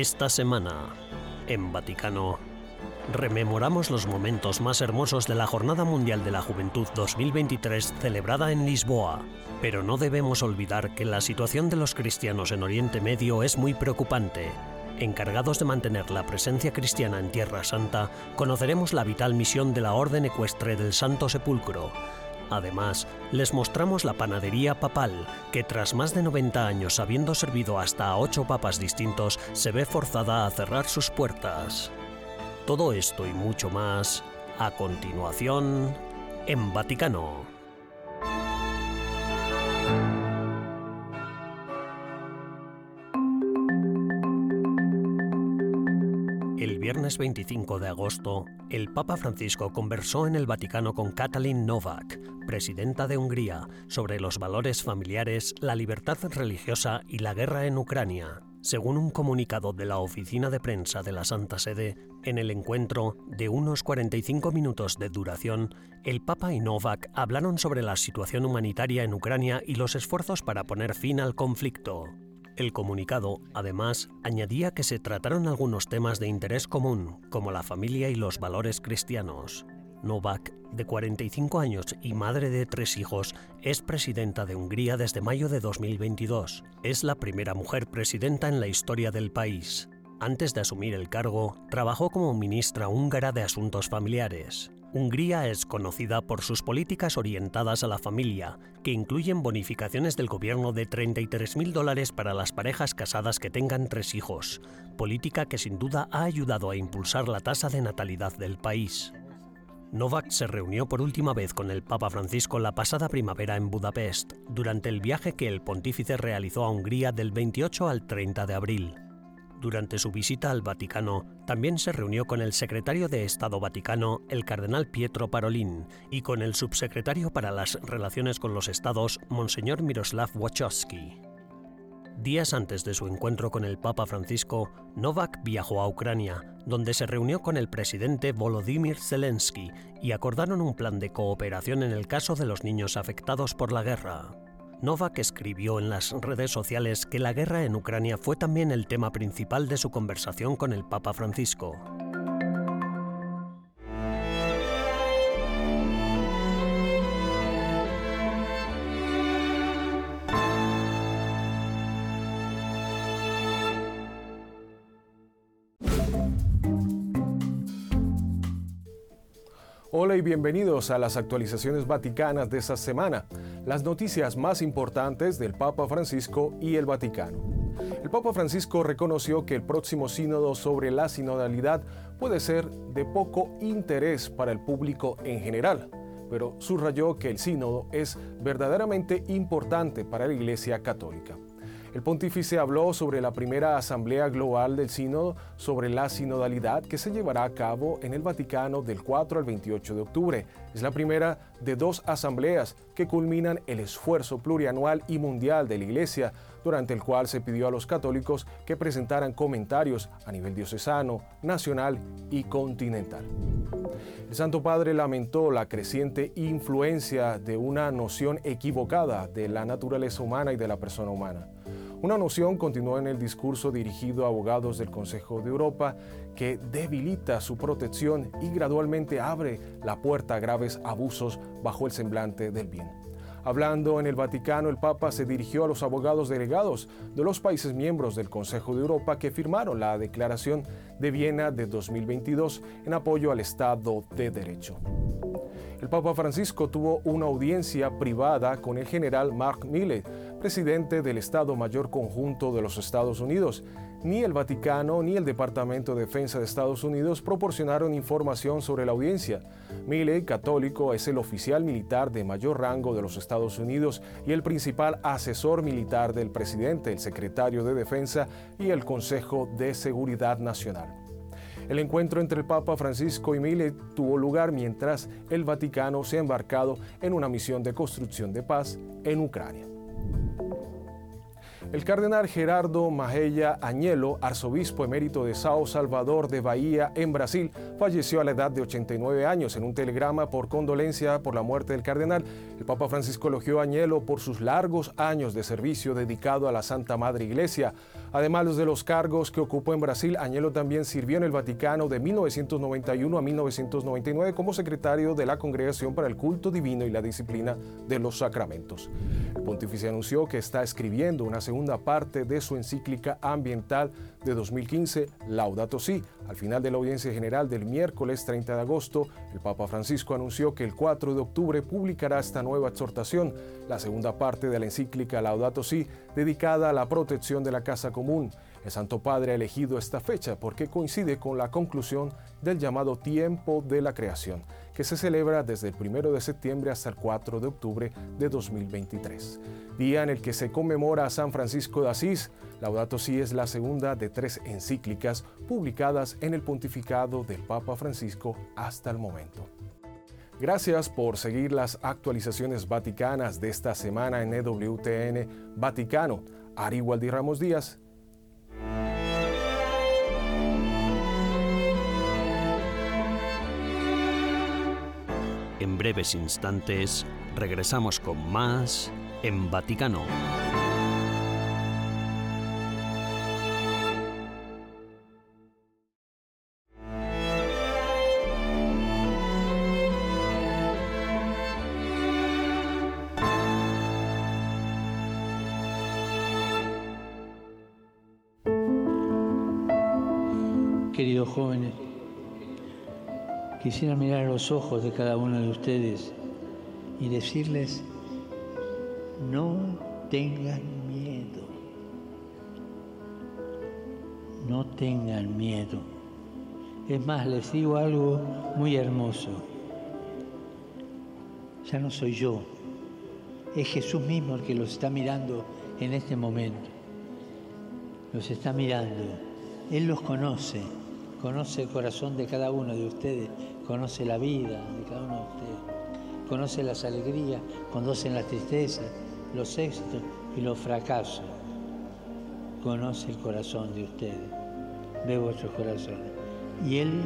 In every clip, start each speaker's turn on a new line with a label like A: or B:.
A: Esta semana, en Vaticano, rememoramos los momentos más hermosos de la Jornada Mundial de la Juventud 2023 celebrada en Lisboa. Pero no debemos olvidar que la situación de los cristianos en Oriente Medio es muy preocupante. Encargados de mantener la presencia cristiana en Tierra Santa, conoceremos la vital misión de la Orden Ecuestre del Santo Sepulcro, Además, les mostramos la panadería papal, que tras más de 90 años habiendo servido hasta a ocho papas distintos, se ve forzada a cerrar sus puertas. Todo esto y mucho más, a continuación, en Vaticano. Viernes 25 de agosto, el Papa Francisco conversó en el Vaticano con Katalin Novak, presidenta de Hungría, sobre los valores familiares, la libertad religiosa y la guerra en Ucrania. Según un comunicado de la oficina de prensa de la Santa Sede, en el encuentro, de unos 45 minutos de duración, el Papa y Novak hablaron sobre la situación humanitaria en Ucrania y los esfuerzos para poner fin al conflicto. El comunicado, además, añadía que se trataron algunos temas de interés común, como la familia y los valores cristianos. Novak, de 45 años y madre de tres hijos, es presidenta de Hungría desde mayo de 2022. Es la primera mujer presidenta en la historia del país. Antes de asumir el cargo, trabajó como ministra húngara de Asuntos Familiares. Hungría es conocida por sus políticas orientadas a la familia, que incluyen bonificaciones del gobierno de 33.000 dólares para las parejas casadas que tengan tres hijos, política que sin duda ha ayudado a impulsar la tasa de natalidad del país. Novak se reunió por última vez con el Papa Francisco la pasada primavera en Budapest, durante el viaje que el pontífice realizó a Hungría del 28 al 30 de abril. Durante su visita al Vaticano, también se reunió con el secretario de Estado Vaticano, el cardenal Pietro Parolin, y con el subsecretario para las Relaciones con los Estados, Monseñor Miroslav Wachowski. Días antes de su encuentro con el Papa Francisco, Novak viajó a Ucrania, donde se reunió con el presidente Volodymyr Zelensky y acordaron un plan de cooperación en el caso de los niños afectados por la guerra. Novak escribió en las redes sociales que la guerra en Ucrania fue también el tema principal de su conversación con el Papa Francisco.
B: Hola y bienvenidos a las actualizaciones vaticanas de esta semana, las noticias más importantes del Papa Francisco y el Vaticano. El Papa Francisco reconoció que el próximo sínodo sobre la sinodalidad puede ser de poco interés para el público en general, pero subrayó que el sínodo es verdaderamente importante para la Iglesia Católica. El pontífice habló sobre la primera Asamblea Global del Sínodo sobre la sinodalidad que se llevará a cabo en el Vaticano del 4 al 28 de octubre. Es la primera de dos asambleas que culminan el esfuerzo plurianual y mundial de la Iglesia, durante el cual se pidió a los católicos que presentaran comentarios a nivel diocesano, nacional y continental. El Santo Padre lamentó la creciente influencia de una noción equivocada de la naturaleza humana y de la persona humana. Una noción continuó en el discurso dirigido a abogados del Consejo de Europa que debilita su protección y gradualmente abre la puerta a graves abusos bajo el semblante del bien. Hablando en el Vaticano, el Papa se dirigió a los abogados delegados de los países miembros del Consejo de Europa que firmaron la Declaración de Viena de 2022 en apoyo al Estado de Derecho. El Papa Francisco tuvo una audiencia privada con el general Mark Milley, presidente del Estado Mayor Conjunto de los Estados Unidos. Ni el Vaticano ni el Departamento de Defensa de Estados Unidos proporcionaron información sobre la audiencia. Milley, católico, es el oficial militar de mayor rango de los Estados Unidos y el principal asesor militar del presidente, el secretario de Defensa y el Consejo de Seguridad Nacional. El encuentro entre el Papa Francisco y Milley tuvo lugar mientras el Vaticano se ha embarcado en una misión de construcción de paz en Ucrania. El cardenal Gerardo Majella Añelo, arzobispo emérito de Sao Salvador de Bahía, en Brasil, falleció a la edad de 89 años. En un telegrama por condolencia por la muerte del cardenal, el Papa Francisco elogió a Añelo por sus largos años de servicio dedicado a la Santa Madre Iglesia. Además de los cargos que ocupó en Brasil, Añelo también sirvió en el Vaticano de 1991 a 1999 como secretario de la Congregación para el Culto Divino y la Disciplina de los Sacramentos. El pontífice anunció que está escribiendo una segunda parte de su encíclica ambiental de 2015, Laudato Si. Al final de la audiencia general del miércoles 30 de agosto, el Papa Francisco anunció que el 4 de octubre publicará esta nueva exhortación, la segunda parte de la encíclica Laudato Si, dedicada a la protección de la casa común. El Santo Padre ha elegido esta fecha porque coincide con la conclusión del llamado tiempo de la creación, que se celebra desde el 1 de septiembre hasta el 4 de octubre de 2023. Día en el que se conmemora a San Francisco de Asís, Laudato Si es la segunda de tres encíclicas publicadas en el pontificado del Papa Francisco hasta el momento. Gracias por seguir las actualizaciones vaticanas de esta semana en EWTN Vaticano. Ari Waldi Ramos Díaz
A: En breves instantes regresamos con más en Vaticano.
C: Queridos jóvenes, Quisiera mirar a los ojos de cada uno de ustedes y decirles, no tengan miedo, no tengan miedo. Es más, les digo algo muy hermoso. Ya no soy yo, es Jesús mismo el que los está mirando en este momento. Los está mirando. Él los conoce conoce el corazón de cada uno de ustedes, conoce la vida de cada uno de ustedes, conoce las alegrías, conoce las tristezas, los éxitos y los fracasos. Conoce el corazón de ustedes, ve vuestros corazones. Y Él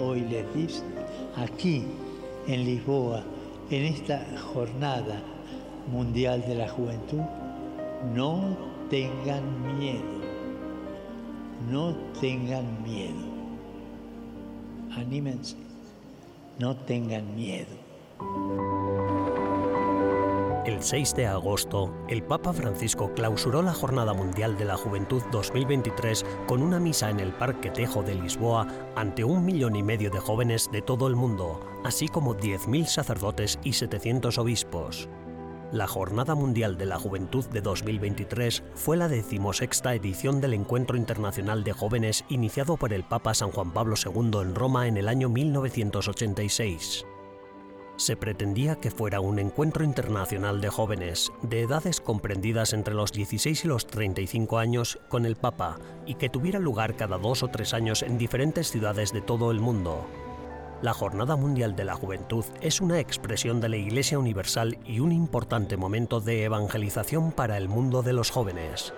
C: hoy les dice, aquí en Lisboa, en esta jornada mundial de la juventud, no tengan miedo, no tengan miedo anímense, no tengan miedo.
A: El 6 de agosto, el Papa Francisco clausuró la Jornada Mundial de la Juventud 2023 con una misa en el Parque Tejo de Lisboa ante un millón y medio de jóvenes de todo el mundo, así como 10.000 sacerdotes y 700 obispos. La Jornada Mundial de la Juventud de 2023 fue la decimosexta edición del Encuentro Internacional de Jóvenes iniciado por el Papa San Juan Pablo II en Roma en el año 1986. Se pretendía que fuera un encuentro internacional de jóvenes, de edades comprendidas entre los 16 y los 35 años, con el Papa, y que tuviera lugar cada dos o tres años en diferentes ciudades de todo el mundo, la Jornada Mundial de la Juventud es una expresión de la Iglesia Universal y un importante momento de evangelización para el mundo de los jóvenes.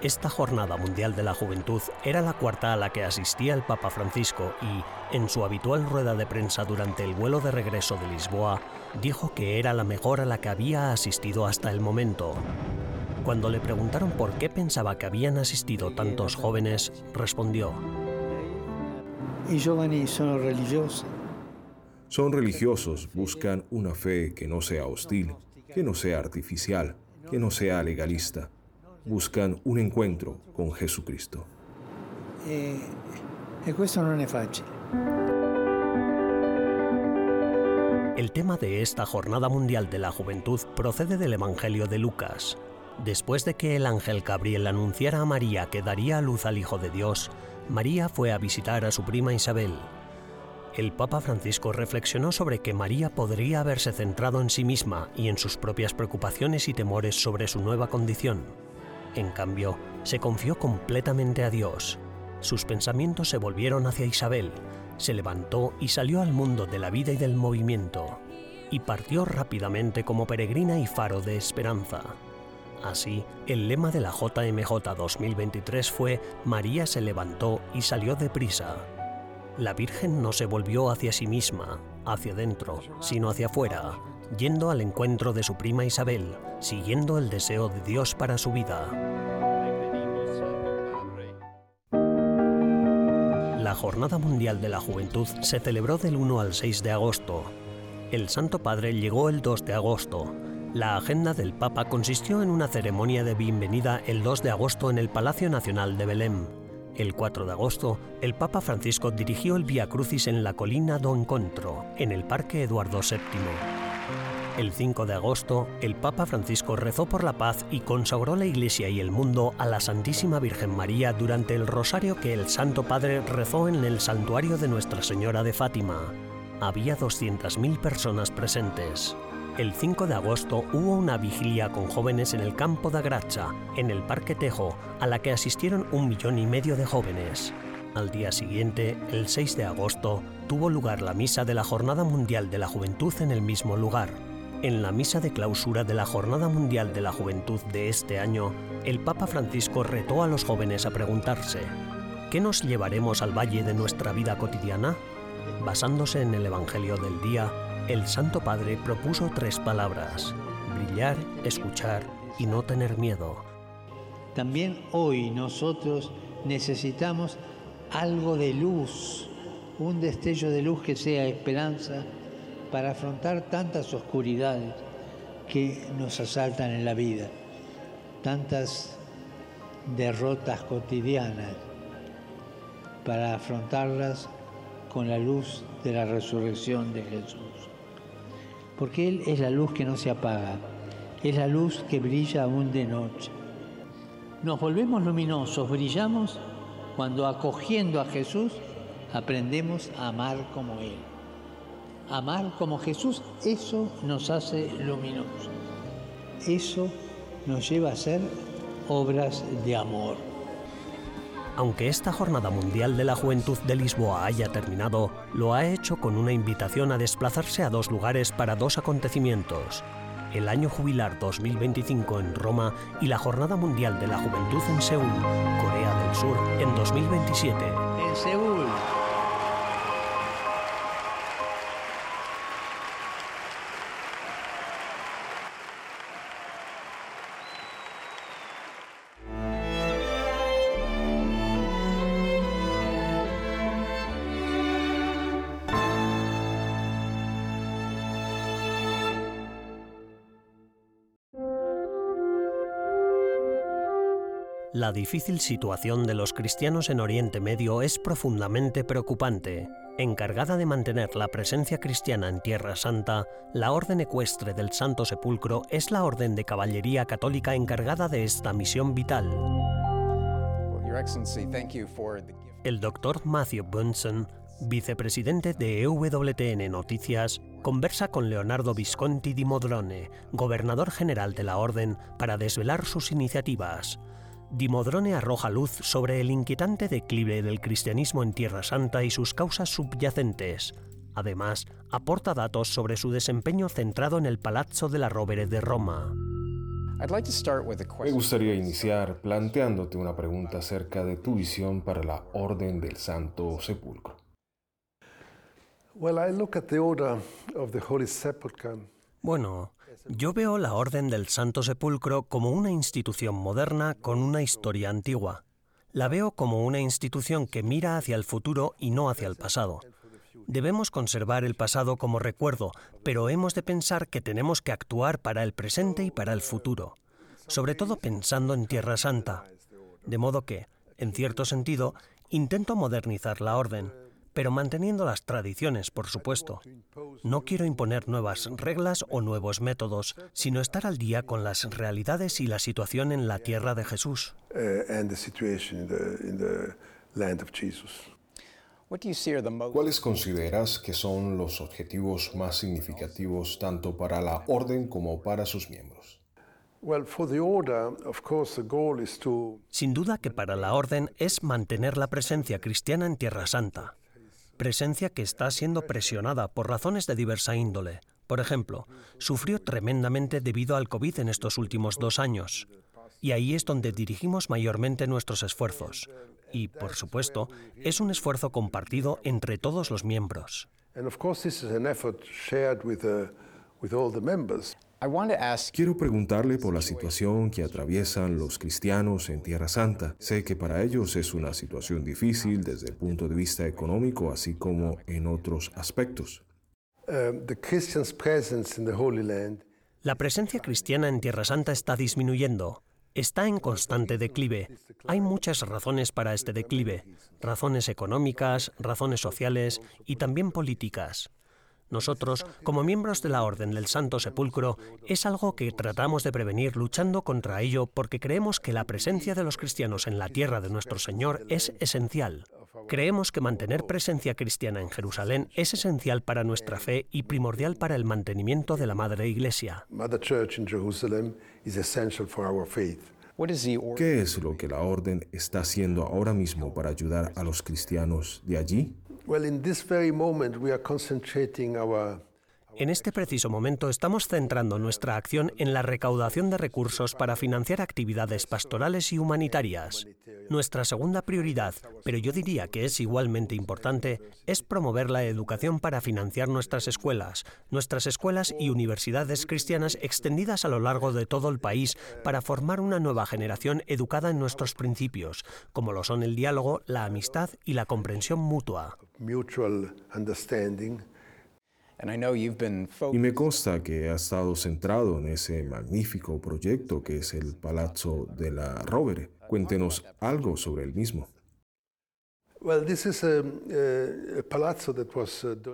A: Esta Jornada Mundial de la Juventud era la cuarta a la que asistía el Papa Francisco y, en su habitual rueda de prensa durante el vuelo de regreso de Lisboa, dijo que era la mejor a la que había asistido hasta el momento. Cuando le preguntaron por qué pensaba que habían asistido tantos jóvenes, respondió,
C: y jóvenes son religiosos.
B: Son religiosos, buscan una fe que no sea hostil, que no sea artificial, que no sea legalista. Buscan un encuentro con Jesucristo.
C: E, e questo non è facile.
A: El tema de esta Jornada Mundial de la Juventud procede del Evangelio de Lucas. Después de que el ángel Gabriel anunciara a María que daría a luz al Hijo de Dios, María fue a visitar a su prima Isabel. El Papa Francisco reflexionó sobre que María podría haberse centrado en sí misma y en sus propias preocupaciones y temores sobre su nueva condición. En cambio, se confió completamente a Dios. Sus pensamientos se volvieron hacia Isabel, se levantó y salió al mundo de la vida y del movimiento, y partió rápidamente como peregrina y faro de esperanza. Así, el lema de la JMJ 2023 fue María se levantó y salió deprisa. La Virgen no se volvió hacia sí misma, hacia dentro, sino hacia afuera, yendo al encuentro de su prima Isabel, siguiendo el deseo de Dios para su vida. La Jornada Mundial de la Juventud se celebró del 1 al 6 de agosto. El Santo Padre llegó el 2 de agosto, la agenda del Papa consistió en una ceremonia de bienvenida el 2 de agosto en el Palacio Nacional de Belém. El 4 de agosto, el Papa Francisco dirigió el Via Crucis en la colina do Encontro, en el Parque Eduardo VII. El 5 de agosto, el Papa Francisco rezó por la paz y consagró la Iglesia y el mundo a la Santísima Virgen María durante el rosario que el Santo Padre rezó en el santuario de Nuestra Señora de Fátima. Había 200.000 personas presentes. El 5 de agosto hubo una vigilia con jóvenes en el campo de Gracha, en el Parque Tejo, a la que asistieron un millón y medio de jóvenes. Al día siguiente, el 6 de agosto, tuvo lugar la misa de la Jornada Mundial de la Juventud en el mismo lugar. En la misa de clausura de la Jornada Mundial de la Juventud de este año, el Papa Francisco retó a los jóvenes a preguntarse, ¿qué nos llevaremos al valle de nuestra vida cotidiana? Basándose en el Evangelio del día, el Santo Padre propuso tres palabras, brillar, escuchar y no tener miedo.
C: También hoy nosotros necesitamos algo de luz, un destello de luz que sea esperanza para afrontar tantas oscuridades que nos asaltan en la vida, tantas derrotas cotidianas, para afrontarlas con la luz de la resurrección de Jesús porque Él es la luz que no se apaga, es la luz que brilla aún de noche. Nos volvemos luminosos, brillamos cuando acogiendo a Jesús aprendemos a amar como Él. Amar como Jesús, eso nos hace luminosos. Eso nos lleva a hacer obras de amor.
A: Aunque esta Jornada Mundial de la Juventud de Lisboa haya terminado, lo ha hecho con una invitación a desplazarse a dos lugares para dos acontecimientos. El Año Jubilar 2025 en Roma y la Jornada Mundial de la Juventud en Seúl, Corea del Sur, en 2027.
C: En Seúl.
A: La difícil situación de los cristianos en Oriente Medio es profundamente preocupante. Encargada de mantener la presencia cristiana en Tierra Santa, la Orden Ecuestre del Santo Sepulcro es la orden de caballería católica encargada de esta misión vital. El doctor Matthew Bunsen, vicepresidente de EWTN Noticias, conversa con Leonardo Visconti di Modrone, gobernador general de la Orden, para desvelar sus iniciativas. Dimodrone arroja luz sobre el inquietante declive del cristianismo en Tierra Santa y sus causas subyacentes. Además, aporta datos sobre su desempeño centrado en el Palazzo de la Rovere de Roma.
B: Me gustaría iniciar planteándote una pregunta acerca de tu visión para la Orden del Santo Sepulcro.
A: Bueno, yo veo la Orden del Santo Sepulcro como una institución moderna con una historia antigua. La veo como una institución que mira hacia el futuro y no hacia el pasado. Debemos conservar el pasado como recuerdo, pero hemos de pensar que tenemos que actuar para el presente y para el futuro, sobre todo pensando en Tierra Santa. De modo que, en cierto sentido, intento modernizar la orden, pero manteniendo las tradiciones, por supuesto. No quiero imponer nuevas reglas o nuevos métodos, sino estar al día con las realidades y la situación en la tierra de Jesús.
B: ¿Cuáles consideras que son los objetivos más significativos tanto para la orden como para sus miembros?
A: Sin duda que para la orden es mantener la presencia cristiana en Tierra Santa presencia que está siendo presionada por razones de diversa índole, por ejemplo, sufrió tremendamente debido al COVID en estos últimos dos años. Y ahí es donde dirigimos mayormente nuestros esfuerzos. Y, por supuesto, es un esfuerzo compartido entre todos los miembros.
D: Quiero preguntarle por la situación que atraviesan los cristianos en Tierra Santa. Sé que para ellos es una situación difícil desde el punto de vista económico, así como en otros aspectos.
A: Um, la presencia cristiana en Tierra Santa está disminuyendo. Está en constante declive. Hay muchas razones para este declive. Razones económicas, razones sociales y también políticas. Nosotros, como miembros de la Orden del Santo Sepulcro, es algo que tratamos de prevenir luchando contra ello porque creemos que la presencia de los cristianos en la tierra de nuestro Señor es esencial. Creemos que mantener presencia cristiana en Jerusalén es esencial para nuestra fe y primordial para el mantenimiento de la Madre Iglesia.
D: ¿Qué es lo que la Orden está haciendo ahora mismo para ayudar a los cristianos de allí?
A: Well, in this very moment, we are concentrating our En este preciso momento estamos centrando nuestra acción en la recaudación de recursos para financiar actividades pastorales y humanitarias. Nuestra segunda prioridad, pero yo diría que es igualmente importante, es promover la educación para financiar nuestras escuelas, nuestras escuelas y universidades cristianas extendidas a lo largo de todo el país para formar una nueva generación educada en nuestros principios, como lo son el diálogo, la amistad y la comprensión mutua.
D: Y me consta que ha estado centrado en ese magnífico proyecto que es el Palazzo de la Rovere. Cuéntenos algo sobre el mismo.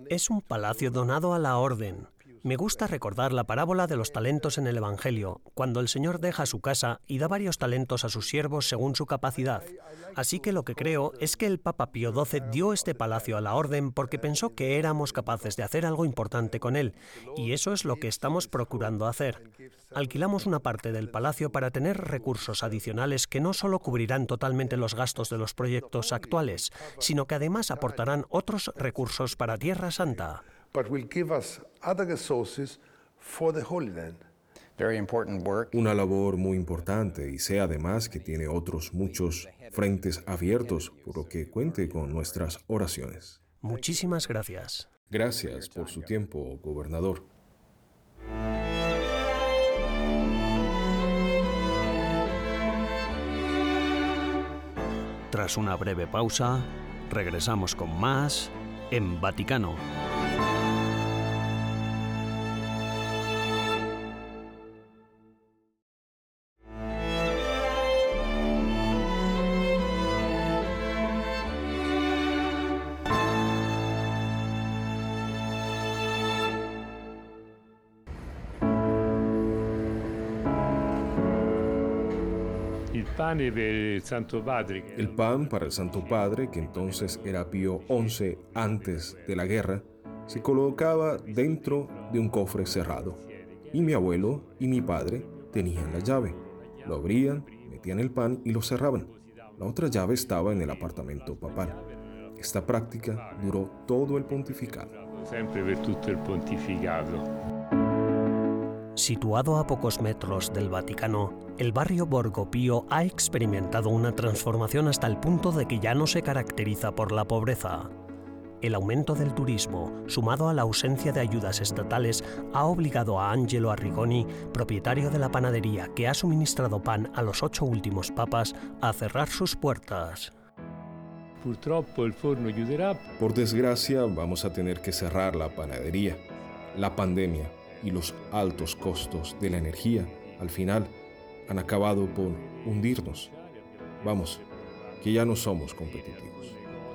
A: Es un palacio donado a la orden. Me gusta recordar la parábola de los talentos en el Evangelio, cuando el Señor deja su casa y da varios talentos a sus siervos según su capacidad. Así que lo que creo es que el Papa Pío XII dio este palacio a la orden porque pensó que éramos capaces de hacer algo importante con él, y eso es lo que estamos procurando hacer. Alquilamos una parte del palacio para tener recursos adicionales que no solo cubrirán totalmente los gastos de los proyectos actuales, sino que además aportarán otros recursos para Tierra Santa but will give us other resources
D: for the Holy Land. Una labor muy importante y sé además que tiene otros muchos frentes abiertos, por lo que cuente con nuestras oraciones.
A: Muchísimas gracias.
D: Gracias por su tiempo, gobernador.
A: Tras una breve pausa, regresamos con más en Vaticano.
D: El pan para el Santo Padre, que entonces era Pío XI antes de la guerra, se colocaba dentro de un cofre cerrado. Y mi abuelo y mi padre tenían la llave. Lo abrían, metían el pan y lo cerraban. La otra llave estaba en el apartamento papal. Esta práctica duró todo el pontificado. Siempre el pontificado.
A: Situado a pocos metros del Vaticano, el barrio Borgo Pío ha experimentado una transformación hasta el punto de que ya no se caracteriza por la pobreza. El aumento del turismo, sumado a la ausencia de ayudas estatales, ha obligado a Angelo Arrigoni, propietario de la panadería que ha suministrado pan a los ocho últimos papas, a cerrar sus puertas.
D: Por desgracia, vamos a tener que cerrar la panadería. La pandemia y los altos costos de la energía, al final, han acabado por hundirnos. Vamos, que ya no somos competitivos.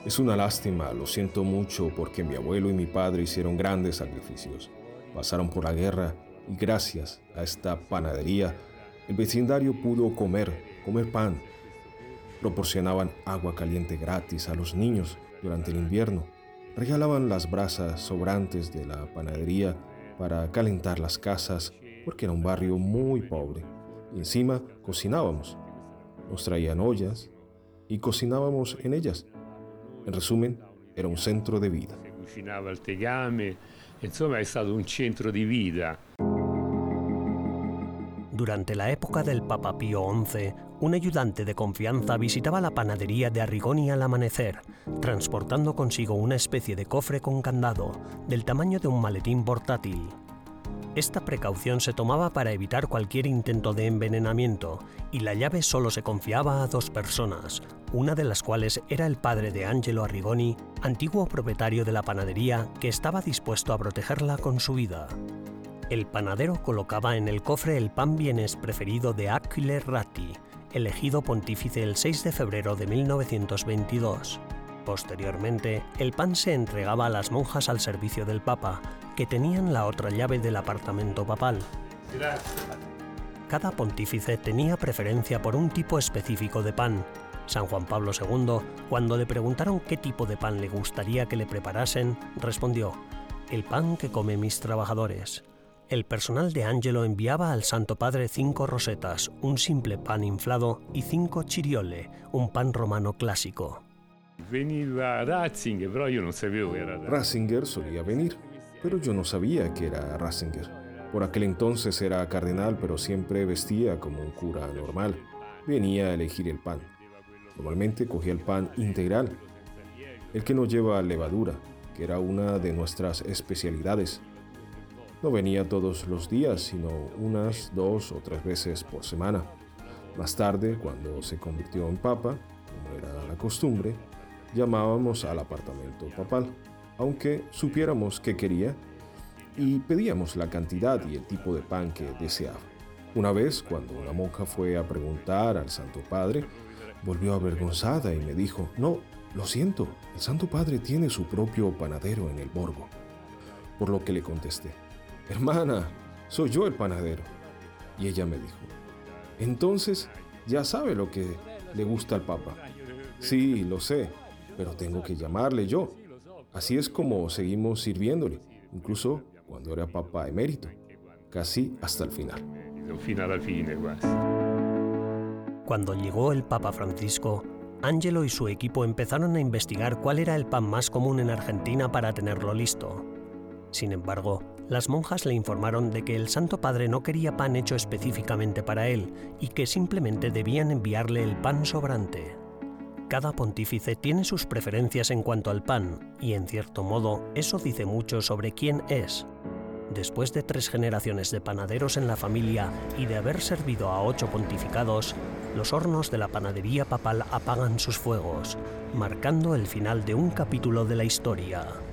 D: Es una lástima, lo siento mucho porque mi abuelo y mi padre hicieron grandes sacrificios. Pasaron por la guerra y gracias a esta panadería, el vecindario pudo comer, comer pan. Proporcionaban agua caliente gratis a los niños durante el invierno. Regalaban las brasas sobrantes de la panadería para calentar las casas porque era un barrio muy pobre. Y encima cocinábamos. Nos traían ollas y cocinábamos en ellas. En resumen, era un centro de vida.
E: Insomma, è un centro di vita.
A: Durante la época del Papa Pío XI, un ayudante de confianza visitaba la panadería de Arrigoni al amanecer, transportando consigo una especie de cofre con candado, del tamaño de un maletín portátil. Esta precaución se tomaba para evitar cualquier intento de envenenamiento, y la llave solo se confiaba a dos personas, una de las cuales era el padre de Angelo Arrigoni, antiguo propietario de la panadería que estaba dispuesto a protegerla con su vida. El panadero colocaba en el cofre el pan bienes preferido de Aquile Ratti, elegido pontífice el 6 de febrero de 1922. Posteriormente, el pan se entregaba a las monjas al servicio del Papa, que tenían la otra llave del apartamento papal. Cada pontífice tenía preferencia por un tipo específico de pan. San Juan Pablo II, cuando le preguntaron qué tipo de pan le gustaría que le preparasen, respondió, el pan que comen mis trabajadores. El personal de Angelo enviaba al Santo Padre cinco rosetas, un simple pan inflado y cinco chiriole, un pan romano clásico.
E: Veniva Ratzinger, però io non sapevo che era
D: Ratzinger solía venir, pero yo no sabía que era Ratzinger. Por aquel entonces era cardenal, pero siempre vestía como un cura normal. Venía a elegir el pan. Normalmente cogía el pan integral, el que no lleva levadura, que era una de nuestras especialidades. No venía todos los días, sino unas dos o tres veces por semana. Más tarde, cuando se convirtió en papa, como era la costumbre, llamábamos al apartamento papal, aunque supiéramos qué quería, y pedíamos la cantidad y el tipo de pan que deseaba. Una vez, cuando una monja fue a preguntar al Santo Padre, volvió avergonzada y me dijo, no, lo siento, el Santo Padre tiene su propio panadero en el Borgo. Por lo que le contesté, hermana, soy yo el panadero. Y ella me dijo, entonces ya sabe lo que le gusta al Papa. Sí, lo sé, pero tengo que llamarle yo. Así es como seguimos sirviéndole, incluso cuando era Papa emérito, casi hasta el final.
A: Cuando llegó el Papa Francisco, Angelo y su equipo empezaron a investigar cuál era el pan más común en Argentina para tenerlo listo. Sin embargo, las monjas le informaron de que el Santo Padre no quería pan hecho específicamente para él y que simplemente debían enviarle el pan sobrante. Cada pontífice tiene sus preferencias en cuanto al pan, y en cierto modo eso dice mucho sobre quién es. Después de tres generaciones de panaderos en la familia y de haber servido a ocho pontificados, los hornos de la panadería papal apagan sus fuegos, marcando el final de un capítulo de la historia.